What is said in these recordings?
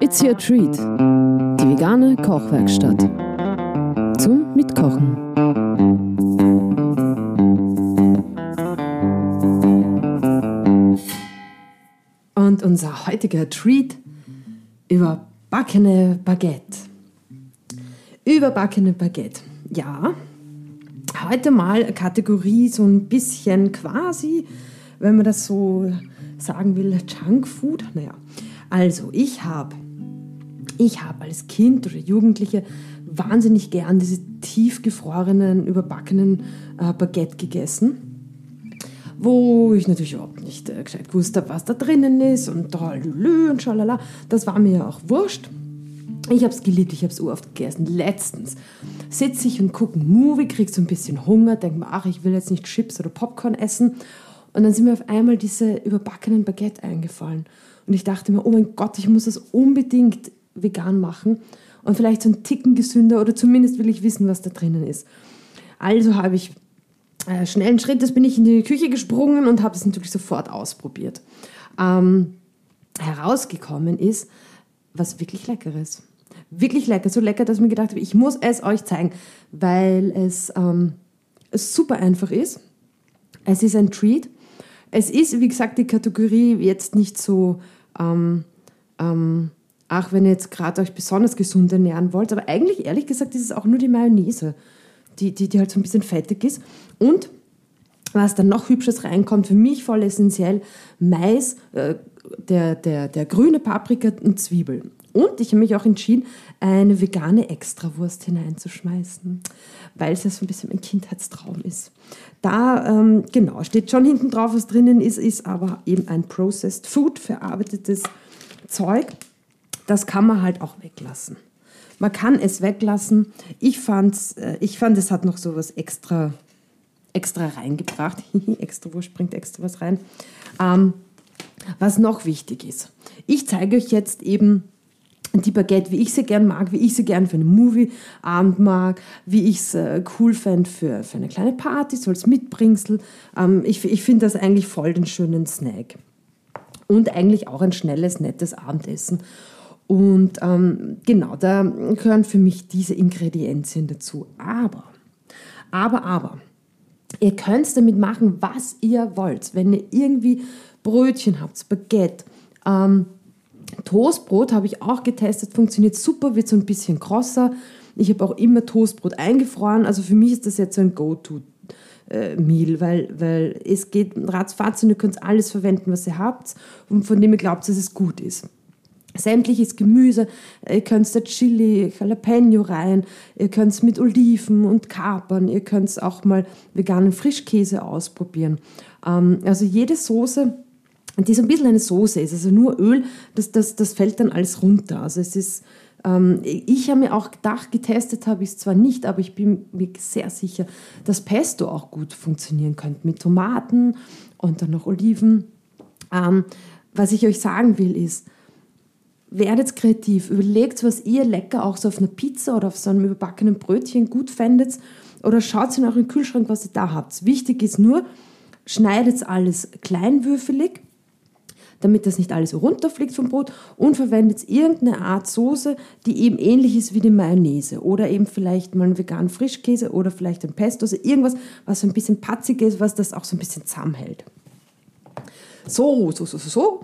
It's your treat. Die vegane Kochwerkstatt. Zum Mitkochen. Und unser heutiger Treat überbackene Baguette. Überbackene Baguette. Ja, heute mal Kategorie so ein bisschen quasi, wenn man das so sagen will, Junkfood. Naja, also ich habe ich habe als Kind oder Jugendliche wahnsinnig gern diese tiefgefrorenen, überbackenen äh, Baguette gegessen, wo ich natürlich überhaupt nicht äh, gescheit gewusst habe, was da drinnen ist und lü und schalala. Das war mir ja auch wurscht. Ich habe es geliebt, ich habe es oft gegessen. Letztens sitze ich und gucke einen Movie, kriege so ein bisschen Hunger, denke mir, ach, ich will jetzt nicht Chips oder Popcorn essen. Und dann sind mir auf einmal diese überbackenen Baguette eingefallen. Und ich dachte mir, oh mein Gott, ich muss das unbedingt vegan machen und vielleicht so einen Ticken gesünder oder zumindest will ich wissen, was da drinnen ist. Also habe ich äh, schnellen Schrittes bin ich in die Küche gesprungen und habe es natürlich sofort ausprobiert. Ähm, herausgekommen ist was wirklich Leckeres. Wirklich lecker, so lecker, dass ich mir gedacht habe, ich muss es euch zeigen, weil es, ähm, super einfach ist. Es ist ein Treat. Es ist, wie gesagt, die Kategorie jetzt nicht so ähm, ähm, auch wenn ihr jetzt gerade euch besonders gesund ernähren wollt. Aber eigentlich, ehrlich gesagt, ist es auch nur die Mayonnaise, die, die, die halt so ein bisschen fettig ist. Und was dann noch Hübsches reinkommt, für mich voll essentiell, Mais, äh, der, der, der grüne Paprika und Zwiebeln. Und ich habe mich auch entschieden, eine vegane Extrawurst hineinzuschmeißen, weil es ja so ein bisschen mein Kindheitstraum ist. Da, ähm, genau, steht schon hinten drauf, was drinnen ist, ist aber eben ein Processed Food, verarbeitetes Zeug das kann man halt auch weglassen. Man kann es weglassen. Ich, fand's, äh, ich fand, es hat noch so was extra, extra reingebracht. extra Wurst bringt extra was rein. Ähm, was noch wichtig ist. Ich zeige euch jetzt eben die Baguette, wie ich sie gern mag, wie ich sie gern für einen Movie-Abend mag, wie ich es äh, cool fände für, für eine kleine Party, so als Mitbringsel. Ähm, ich ich finde das eigentlich voll den schönen Snack. Und eigentlich auch ein schnelles, nettes Abendessen. Und ähm, genau, da gehören für mich diese Ingredienzien dazu. Aber, aber, aber, ihr könnt damit machen, was ihr wollt. Wenn ihr irgendwie Brötchen habt, Baguette, ähm, Toastbrot habe ich auch getestet, funktioniert super, wird so ein bisschen krosser. Ich habe auch immer Toastbrot eingefroren, also für mich ist das jetzt so ein Go-To. Meal, weil, weil es geht ratzfatz und ihr könnt alles verwenden, was ihr habt und von dem ihr glaubt, dass es gut ist sämtliches Gemüse. Ihr könnt da Chili, Jalapeno rein, ihr könnt es mit Oliven und Kapern, ihr könnt auch mal veganen Frischkäse ausprobieren. Ähm, also jede Soße, die so ein bisschen eine Soße ist, also nur Öl, das, das, das fällt dann alles runter. Also es ist, ähm, ich habe mir auch gedacht, getestet habe ich es zwar nicht, aber ich bin mir sehr sicher, dass Pesto auch gut funktionieren könnte mit Tomaten und dann noch Oliven. Ähm, was ich euch sagen will ist, werdet kreativ, überlegt, was ihr lecker auch so auf einer Pizza oder auf so einem überbackenen Brötchen gut fändet oder schaut in euren Kühlschrank, was ihr da habt. Wichtig ist nur, schneidet alles kleinwürfelig, damit das nicht alles runterfliegt vom Brot und verwendet irgendeine Art Soße, die eben ähnlich ist wie die Mayonnaise oder eben vielleicht mal einen veganen Frischkäse oder vielleicht ein Pesto, also irgendwas, was so ein bisschen patzig ist, was das auch so ein bisschen zusammenhält. So, so, so, so, so.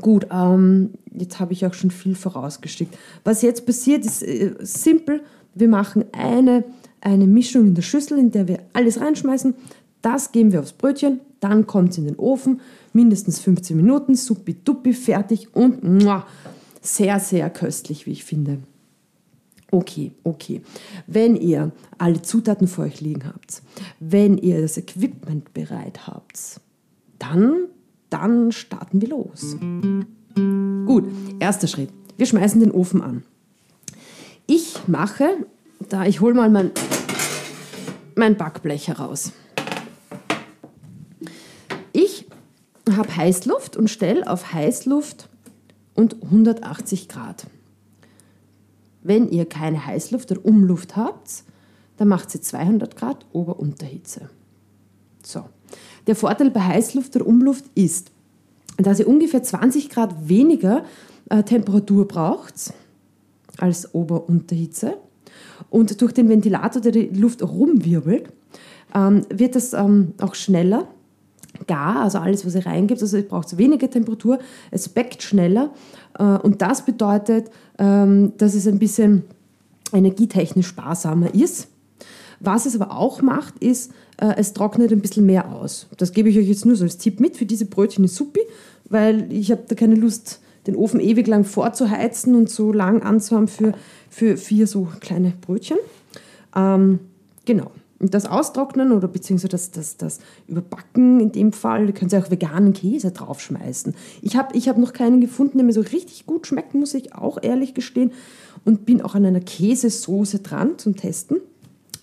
Gut, ähm, jetzt habe ich auch schon viel vorausgeschickt. Was jetzt passiert, ist äh, simpel. Wir machen eine, eine Mischung in der Schüssel, in der wir alles reinschmeißen. Das geben wir aufs Brötchen, dann kommt es in den Ofen, mindestens 15 Minuten, suppi-duppi, fertig und muah, sehr, sehr köstlich, wie ich finde. Okay, okay. Wenn ihr alle Zutaten vor euch liegen habt, wenn ihr das Equipment bereit habt, dann dann starten wir los. Gut, erster Schritt. Wir schmeißen den Ofen an. Ich mache, da ich hole mal mein, mein Backblech heraus. Ich habe Heißluft und stelle auf Heißluft und 180 Grad. Wenn ihr keine Heißluft oder Umluft habt, dann macht sie 200 Grad Ober-Unterhitze. So, der Vorteil bei Heißluft oder Umluft ist, dass ihr ungefähr 20 Grad weniger äh, Temperatur braucht als Ober- und durch den Ventilator, der die Luft rumwirbelt, ähm, wird es ähm, auch schneller gar, also alles, was ihr reingibt, also es braucht weniger Temperatur, es backt schneller äh, und das bedeutet, ähm, dass es ein bisschen energietechnisch sparsamer ist. Was es aber auch macht, ist, äh, es trocknet ein bisschen mehr aus. Das gebe ich euch jetzt nur so als Tipp mit für diese Brötchen in Suppi, weil ich habe da keine Lust, den Ofen ewig lang vorzuheizen und so lang anzuhaben für, für vier so kleine Brötchen. Ähm, genau. Das Austrocknen oder beziehungsweise das, das, das Überbacken in dem Fall, da können Sie auch veganen Käse draufschmeißen. Ich habe ich hab noch keinen gefunden, der mir so richtig gut schmeckt, muss ich auch ehrlich gestehen. Und bin auch an einer Käsesoße dran zum Testen.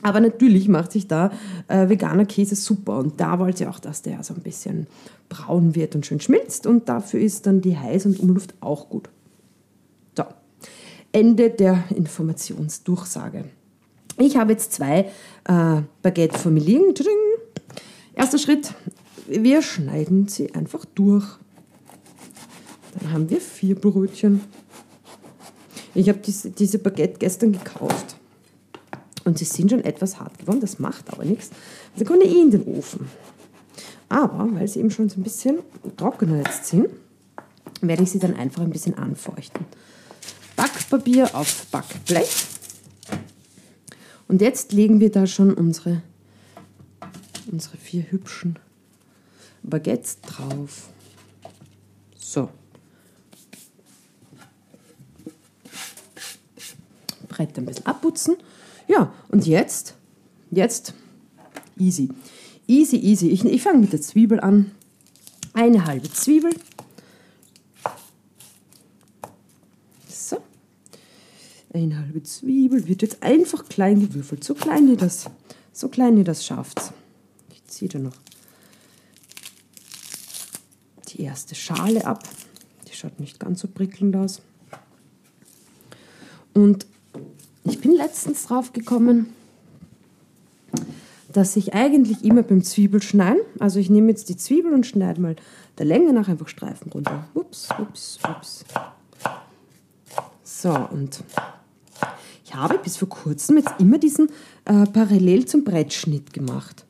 Aber natürlich macht sich da äh, veganer Käse super. Und da wollte ich auch, dass der so ein bisschen braun wird und schön schmilzt. Und dafür ist dann die Heiß- und Umluft auch gut. So, Ende der Informationsdurchsage. Ich habe jetzt zwei äh, Baguette liegen. Erster Schritt, wir schneiden sie einfach durch. Dann haben wir vier Brötchen. Ich habe diese, diese Baguette gestern gekauft. Und sie sind schon etwas hart geworden, das macht aber nichts. Sie kommen eh in den Ofen. Aber weil sie eben schon so ein bisschen trockener jetzt sind, werde ich sie dann einfach ein bisschen anfeuchten. Backpapier auf Backblech. Und jetzt legen wir da schon unsere, unsere vier hübschen Baguettes drauf. So. Brett ein bisschen abputzen. Ja, und jetzt, jetzt easy. Easy, easy. Ich, ich fange mit der Zwiebel an. Eine halbe Zwiebel. Eine halbe Zwiebel wird jetzt einfach klein gewürfelt. So klein ihr das, so klein ihr das schafft. Ich ziehe da noch die erste Schale ab. Die schaut nicht ganz so prickelnd aus. Und ich bin letztens drauf gekommen, dass ich eigentlich immer beim Zwiebelschneiden, also ich nehme jetzt die Zwiebel und schneide mal der Länge nach einfach Streifen runter. Ups, ups, ups. So, und ich habe bis vor kurzem jetzt immer diesen äh, parallel zum Brettschnitt gemacht.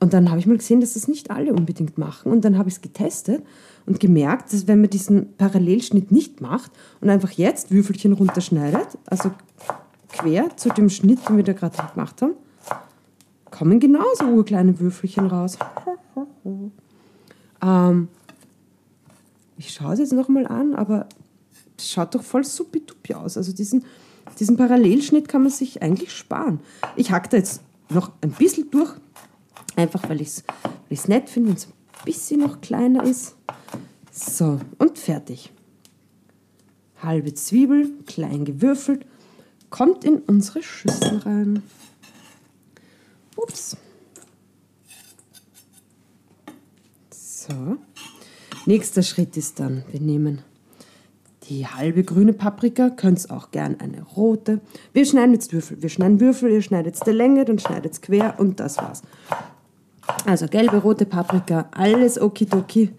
Und dann habe ich mal gesehen, dass das nicht alle unbedingt machen. Und dann habe ich es getestet und gemerkt, dass wenn man diesen Parallelschnitt nicht macht und einfach jetzt Würfelchen runterschneidet, also quer zu dem Schnitt, den wir da gerade gemacht haben, kommen genauso urkleine Würfelchen raus. ähm, ich schaue es jetzt nochmal an, aber es schaut doch voll supi-dupi aus. Also diesen diesen Parallelschnitt kann man sich eigentlich sparen. Ich hack da jetzt noch ein bisschen durch, einfach weil ich es nett finde, wenn es ein bisschen noch kleiner ist. So, und fertig. Halbe Zwiebel, klein gewürfelt, kommt in unsere Schüssel rein. Ups. So. Nächster Schritt ist dann, wir nehmen die halbe grüne Paprika, könnt ihr auch gern eine rote. Wir schneiden jetzt Würfel. Wir schneiden Würfel, ihr schneidet der Länge, dann schneidet es quer und das war's. Also gelbe, rote Paprika, alles okidoki.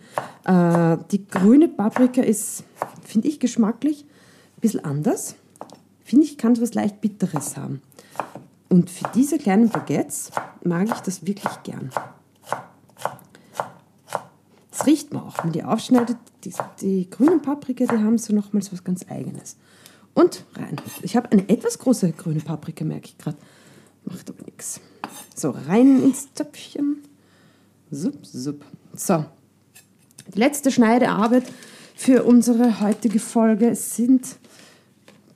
Äh, die grüne Paprika ist, finde ich, geschmacklich ein bisschen anders. Finde ich, kann was leicht Bitteres haben. Und für diese kleinen Baguettes mag ich das wirklich gern. Das riecht man auch, wenn die aufschneidet. Die, die grünen Paprika, die haben so nochmals was ganz Eigenes. Und rein. Ich habe eine etwas große grüne Paprika, merke ich gerade. Macht aber nichts. So, rein ins Töpfchen. Sup, sup. So, die letzte Schneidearbeit für unsere heutige Folge sind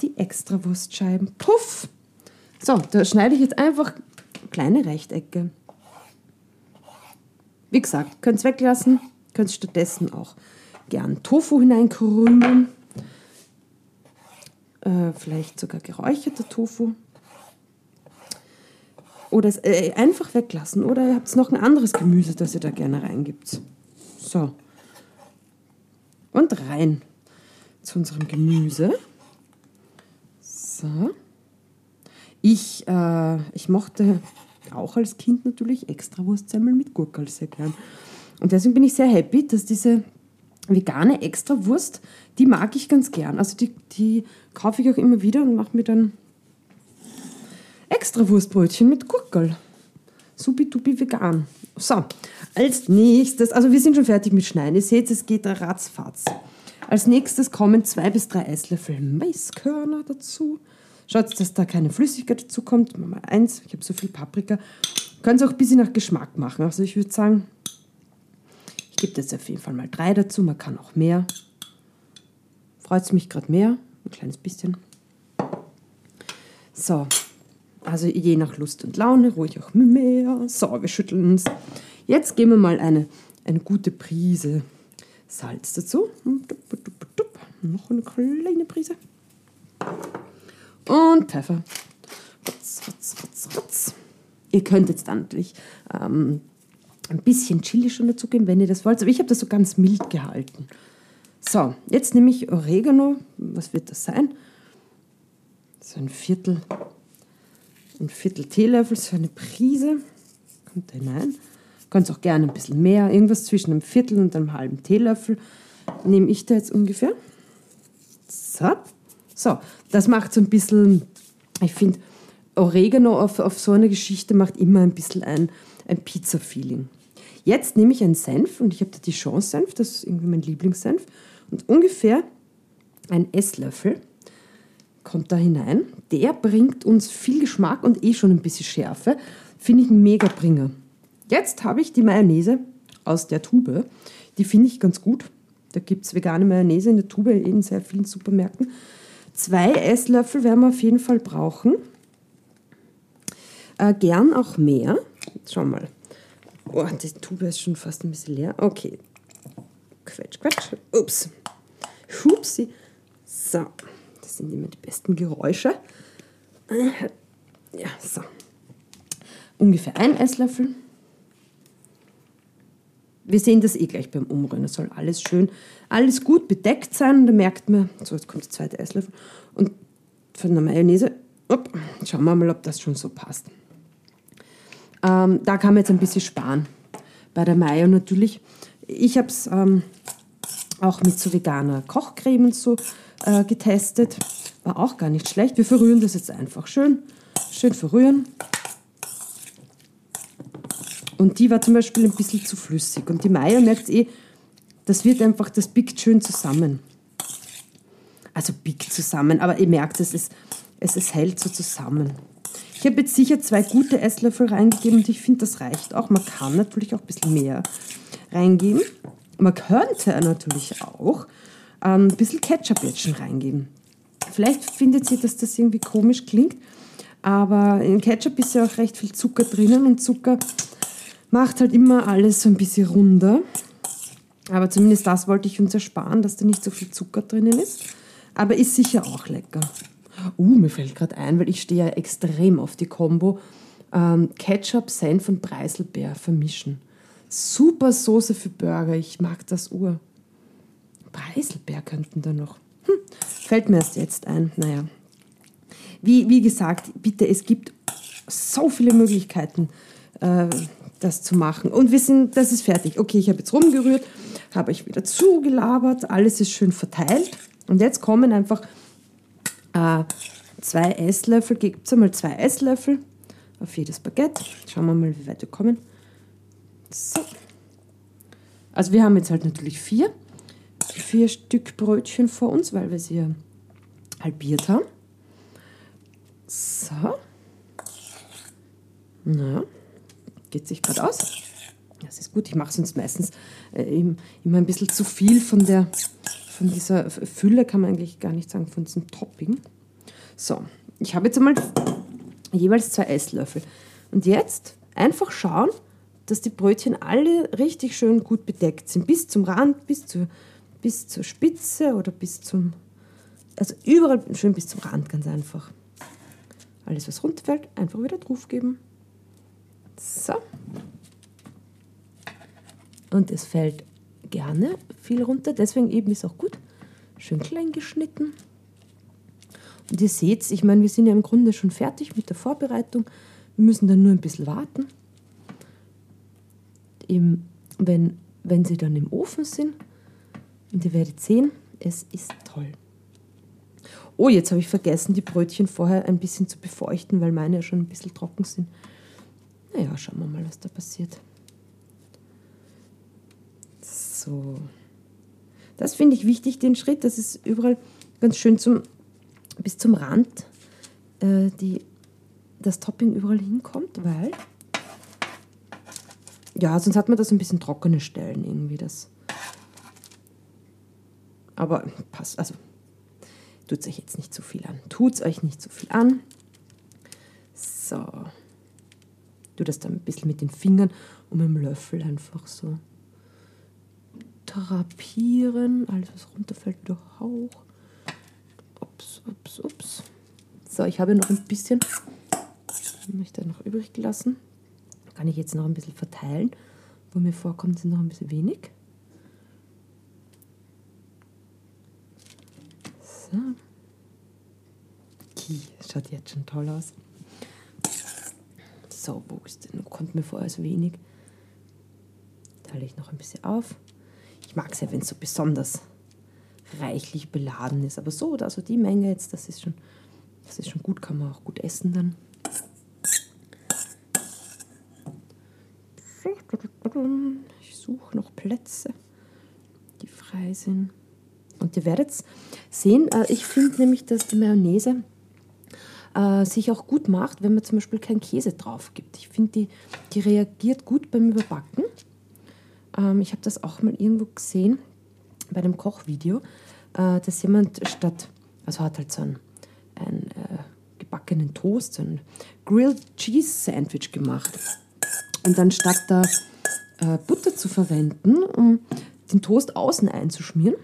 die Extrawurstscheiben. Puff! So, da schneide ich jetzt einfach kleine Rechtecke. Wie gesagt, könnt es weglassen. Könnt stattdessen auch gern Tofu hineinkrümeln. Äh, vielleicht sogar geräucherter Tofu. Oder es äh, einfach weglassen. Oder ihr habt noch ein anderes Gemüse, das ihr da gerne reingibt. So. Und rein zu unserem Gemüse. So. Ich, äh, ich mochte auch als Kind natürlich Extrawurstsemmeln mit Gurkel sehr gern. Und deswegen bin ich sehr happy, dass diese vegane Extrawurst, die mag ich ganz gern. Also die, die kaufe ich auch immer wieder und mache mir dann Extrawurstbrötchen mit Gurkel. Supi-dupi vegan. So, als nächstes, also wir sind schon fertig mit Schneiden. Ihr seht, es geht ratzfatz. Als nächstes kommen zwei bis drei Esslöffel Maiskörner dazu. Schaut, dass da keine Flüssigkeit dazu kommt. Mal eins, ich habe so viel Paprika. Könnt ihr auch ein bisschen nach Geschmack machen. Also ich würde sagen, gebe jetzt auf jeden Fall mal drei dazu. Man kann auch mehr. Freut es mich gerade mehr. Ein kleines bisschen. So, also je nach Lust und Laune, ruhig auch mehr. So, wir schütteln uns. Jetzt geben wir mal eine, eine gute Prise Salz dazu. Noch eine kleine Prise. Und Pfeffer. Ihr könnt jetzt natürlich ähm, ein bisschen Chili schon dazu geben, wenn ihr das wollt. Aber ich habe das so ganz mild gehalten. So, jetzt nehme ich Oregano. Was wird das sein? So ein Viertel ein Viertel Teelöffel, so eine Prise, kommt da hinein. Könnt auch gerne ein bisschen mehr, irgendwas zwischen einem Viertel und einem halben Teelöffel nehme ich da jetzt ungefähr. So, so das macht so ein bisschen, ich finde, Oregano auf, auf so eine Geschichte macht immer ein bisschen ein, ein Pizza-Feeling. Jetzt nehme ich einen Senf und ich habe da die Chance-Senf, das ist irgendwie mein Lieblingssenf, und ungefähr ein Esslöffel kommt da hinein. Der bringt uns viel Geschmack und eh schon ein bisschen Schärfe. Finde ich ein mega Bringer. Jetzt habe ich die Mayonnaise aus der Tube. Die finde ich ganz gut. Da gibt es vegane Mayonnaise in der Tube in sehr vielen Supermärkten. Zwei Esslöffel werden wir auf jeden Fall brauchen. Äh, gern auch mehr. Schau mal. Oh, die Tube ist schon fast ein bisschen leer. Okay. Quetsch, quetsch. Ups. Hupsi. So. Das sind immer die besten Geräusche. Ja, so. Ungefähr ein Esslöffel. Wir sehen das eh gleich beim Umrühren. Es soll alles schön, alles gut bedeckt sein. Da merkt man, so jetzt kommt der zweite Esslöffel. Und von der Mayonnaise, op, schauen wir mal, ob das schon so passt. Ähm, da kann man jetzt ein bisschen sparen. Bei der Mayo natürlich. Ich habe es ähm, auch mit so veganer Kochcreme und so äh, getestet. War auch gar nicht schlecht. Wir verrühren das jetzt einfach schön. Schön verrühren. Und die war zum Beispiel ein bisschen zu flüssig. Und die Meier merkt eh, das wird einfach, das biegt schön zusammen. Also biegt zusammen, aber ihr merkt, es, ist, es, es hält so zusammen. Ich habe jetzt sicher zwei gute Esslöffel reingegeben und ich finde, das reicht auch. Man kann natürlich auch ein bisschen mehr reingeben. Man könnte natürlich auch ähm, ein bisschen Ketchup jetzt schon reingeben. Vielleicht findet sie, dass das irgendwie komisch klingt, aber in Ketchup ist ja auch recht viel Zucker drinnen und Zucker macht halt immer alles so ein bisschen runder. Aber zumindest das wollte ich uns ersparen, dass da nicht so viel Zucker drinnen ist. Aber ist sicher auch lecker. Uh, mir fällt gerade ein, weil ich stehe ja extrem auf die Kombo ähm, Ketchup, Senf und Preiselbeer vermischen. Super Soße für Burger, ich mag das Ur. Preiselbeer könnten da noch. Hm, fällt mir erst jetzt ein. Naja. Wie, wie gesagt, bitte, es gibt so viele Möglichkeiten, äh, das zu machen. Und wir sind, das ist fertig. Okay, ich habe jetzt rumgerührt, habe ich wieder zugelabert, alles ist schön verteilt. Und jetzt kommen einfach äh, zwei Esslöffel, gibt es einmal zwei Esslöffel auf jedes Baguette. Schauen wir mal, wie weit wir kommen. So. Also wir haben jetzt halt natürlich vier vier Stück Brötchen vor uns, weil wir sie halbiert haben. So. Na, geht sich gerade aus. Das ist gut. Ich mache sonst meistens äh, immer ein bisschen zu viel von, der, von dieser Fülle, kann man eigentlich gar nicht sagen, von diesem Topping. So, ich habe jetzt einmal jeweils zwei Esslöffel. Und jetzt einfach schauen, dass die Brötchen alle richtig schön gut bedeckt sind, bis zum Rand, bis zur bis zur Spitze oder bis zum, also überall schön bis zum Rand, ganz einfach. Alles, was runterfällt, einfach wieder drauf geben. So. Und es fällt gerne viel runter, deswegen eben ist auch gut. Schön klein geschnitten. Und ihr seht, ich meine, wir sind ja im Grunde schon fertig mit der Vorbereitung. Wir müssen dann nur ein bisschen warten. Eben, wenn, wenn sie dann im Ofen sind, Und ihr werdet sehen, es ist toll. Oh, jetzt habe ich vergessen, die Brötchen vorher ein bisschen zu befeuchten, weil meine ja schon ein bisschen trocken sind. Naja, schauen wir mal, was da passiert. So. Das finde ich wichtig, den Schritt. Das ist überall ganz schön zum, bis zum Rand, äh, die, das Topping überall hinkommt, weil. Ja, sonst hat man da so ein bisschen trockene Stellen irgendwie. Das. Aber passt, also tut es euch jetzt nicht zu viel an. Tut es euch nicht zu viel an. So. Du das dann ein bisschen mit den Fingern und mit dem Löffel einfach so drapieren. Alles, was runterfällt, wieder hoch. Ups, ups, ups. So, ich habe noch ein bisschen, da noch übrig gelassen. Kann ich jetzt noch ein bisschen verteilen. Wo mir vorkommt, sind noch ein bisschen wenig. So. Die schaut jetzt schon toll aus. So, wo ist denn? Kommt mir vor als wenig. Teile ich noch ein bisschen auf. Ich mag es ja, wenn es so besonders reichlich beladen ist. Aber so, also die Menge jetzt, das ist schon, das ist schon gut, kann man auch gut essen dann. Ich suche noch Plätze, die frei sind. Und ihr werdet sehen, äh, ich finde nämlich, dass die Mayonnaise äh, sich auch gut macht, wenn man zum Beispiel keinen Käse drauf gibt. Ich finde, die, die reagiert gut beim Überbacken. Ähm, ich habe das auch mal irgendwo gesehen bei einem Kochvideo, äh, dass jemand statt, also hat halt so ein, ein äh, gebackenen Toast, so ein Grilled Cheese Sandwich gemacht. Und dann statt da äh, Butter zu verwenden, um den Toast außen einzuschmieren,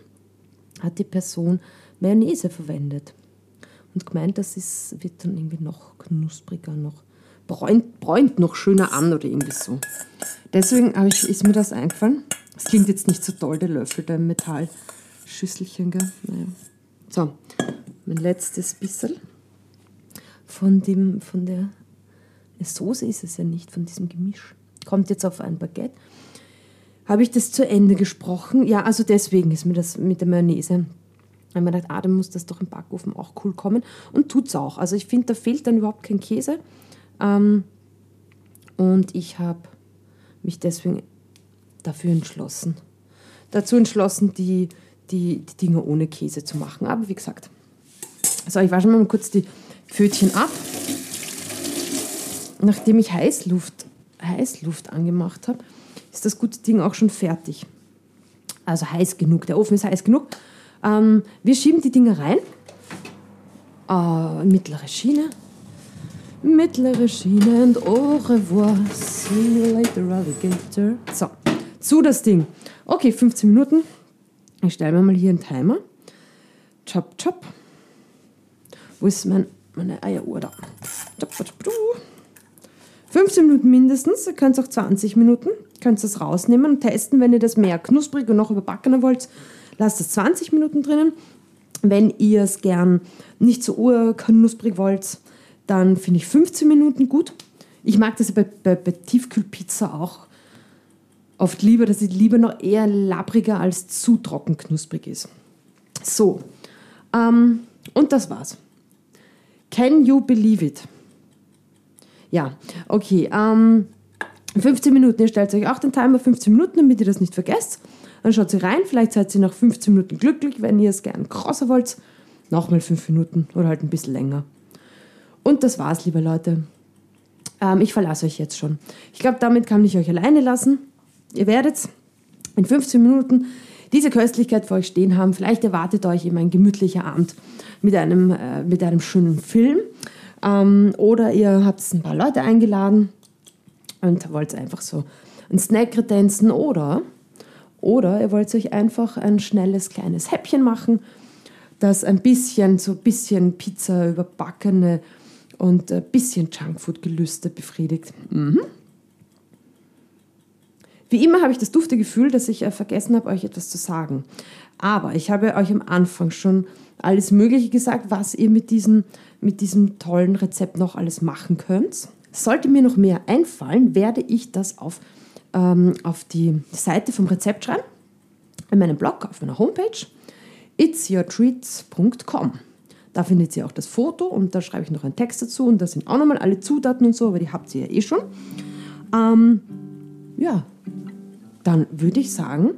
hat die Person Mayonnaise verwendet. Und gemeint, das ist, wird dann irgendwie noch knuspriger, noch bräunt, bräunt noch schöner an oder irgendwie so. Deswegen ich, ist mir das eingefallen. Es klingt jetzt nicht so toll, der Löffel, der Metallschüsselchen. Gell? Naja. So, mein letztes bisschen von, dem, von der Soße ist es ja nicht, von diesem Gemisch. Kommt jetzt auf ein Baguette. Habe ich das zu Ende gesprochen? Ja, also deswegen ist mir das mit der Mayonnaise. Weil man gedacht, ah, dann muss das doch im Backofen auch cool kommen. Und tut es auch. Also ich finde, da fehlt dann überhaupt kein Käse. Ähm, und ich habe mich deswegen dafür entschlossen. Dazu entschlossen, die, die, die Dinge ohne Käse zu machen. Aber wie gesagt, so, ich wasche mal kurz die Pfötchen ab. Nachdem ich Heißluft, Heißluft angemacht habe, ist das gute Ding auch schon fertig. Also heiß genug, der Ofen ist heiß genug. Ähm, wir schieben die Dinge rein. Äh, mittlere Schiene mittlere Schiene und au revoir. See you later, Alligator. So, zu das Ding. Okay, 15 Minuten. Ich stelle mir mal hier einen Timer. Chop, chop. Wo ist mein, meine Eieruhr da? 15 Minuten mindestens, ihr könnt auch 20 Minuten. Könnt das rausnehmen und testen, wenn ihr das mehr knusprig und noch überbacken wollt. Lasst es 20 Minuten drinnen. Wenn ihr es gern nicht so urknusprig wollt, dann finde ich 15 Minuten gut. Ich mag das bei, bei, bei Tiefkühlpizza auch oft lieber, dass sie lieber noch eher labbriger als zu trocken knusprig ist. So, ähm, und das war's. Can you believe it? Ja, okay. Ähm, 15 Minuten, ihr stellt euch auch den Timer 15 Minuten, damit ihr das nicht vergesst. Dann schaut sie rein, vielleicht seid ihr nach 15 Minuten glücklich, wenn ihr es gern krosser wollt. Nochmal 5 Minuten oder halt ein bisschen länger. Und das war's, liebe Leute. Ähm, ich verlasse euch jetzt schon. Ich glaube, damit kann ich euch alleine lassen. Ihr werdet in 15 Minuten diese Köstlichkeit vor euch stehen haben. Vielleicht erwartet euch eben ein gemütlicher Abend mit einem, äh, mit einem schönen Film. Ähm, oder ihr habt ein paar Leute eingeladen und wollt einfach so ein Snack kredenzen oder, oder ihr wollt euch einfach ein schnelles kleines Häppchen machen, das ein bisschen, so ein bisschen Pizza überbackene und ein bisschen Junkfood-Gelüste befriedigt. Mhm. Wie immer habe ich das dufte Gefühl, dass ich äh, vergessen habe, euch etwas zu sagen. Aber ich habe euch am Anfang schon alles Mögliche gesagt, was ihr mit diesem, mit diesem tollen Rezept noch alles machen könnt. Sollte mir noch mehr einfallen, werde ich das auf, ähm, auf die Seite vom Rezept schreiben. in meinem Blog, auf meiner Homepage, itsyourtreats.com. Da findet ihr auch das Foto und da schreibe ich noch einen Text dazu und da sind auch nochmal alle Zutaten und so, aber die habt ihr ja eh schon. Ähm, ja, dann würde ich sagen,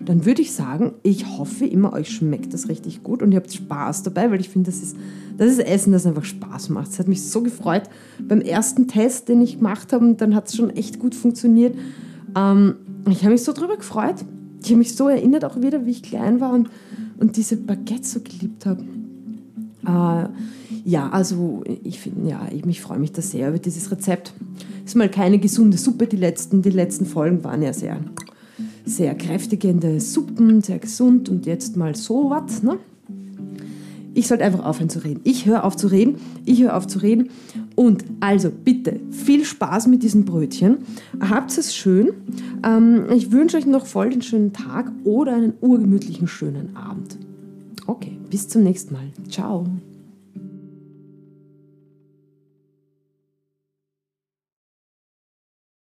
dann würde ich sagen, ich hoffe immer, euch schmeckt das richtig gut und ihr habt Spaß dabei, weil ich finde, das ist, das ist Essen, das einfach Spaß macht. Es hat mich so gefreut beim ersten Test, den ich gemacht habe, und dann hat es schon echt gut funktioniert. Ähm, ich habe mich so drüber gefreut. Ich habe mich so erinnert auch wieder, wie ich klein war und, und diese Baguettes so geliebt habe. Äh, ja, also ich ja, ich, ich freue mich da sehr über dieses Rezept. Ist mal keine gesunde Suppe. Die letzten, die letzten Folgen waren ja sehr, sehr kräftigende Suppen, sehr gesund und jetzt mal so was. Ne? Ich sollte einfach aufhören zu reden. Ich höre auf zu reden. Ich höre auf zu reden. Und also bitte viel Spaß mit diesen Brötchen. Habt es schön. Ähm, ich wünsche euch noch voll den schönen Tag oder einen urgemütlichen schönen Abend. Okay, bis zum nächsten Mal. Ciao.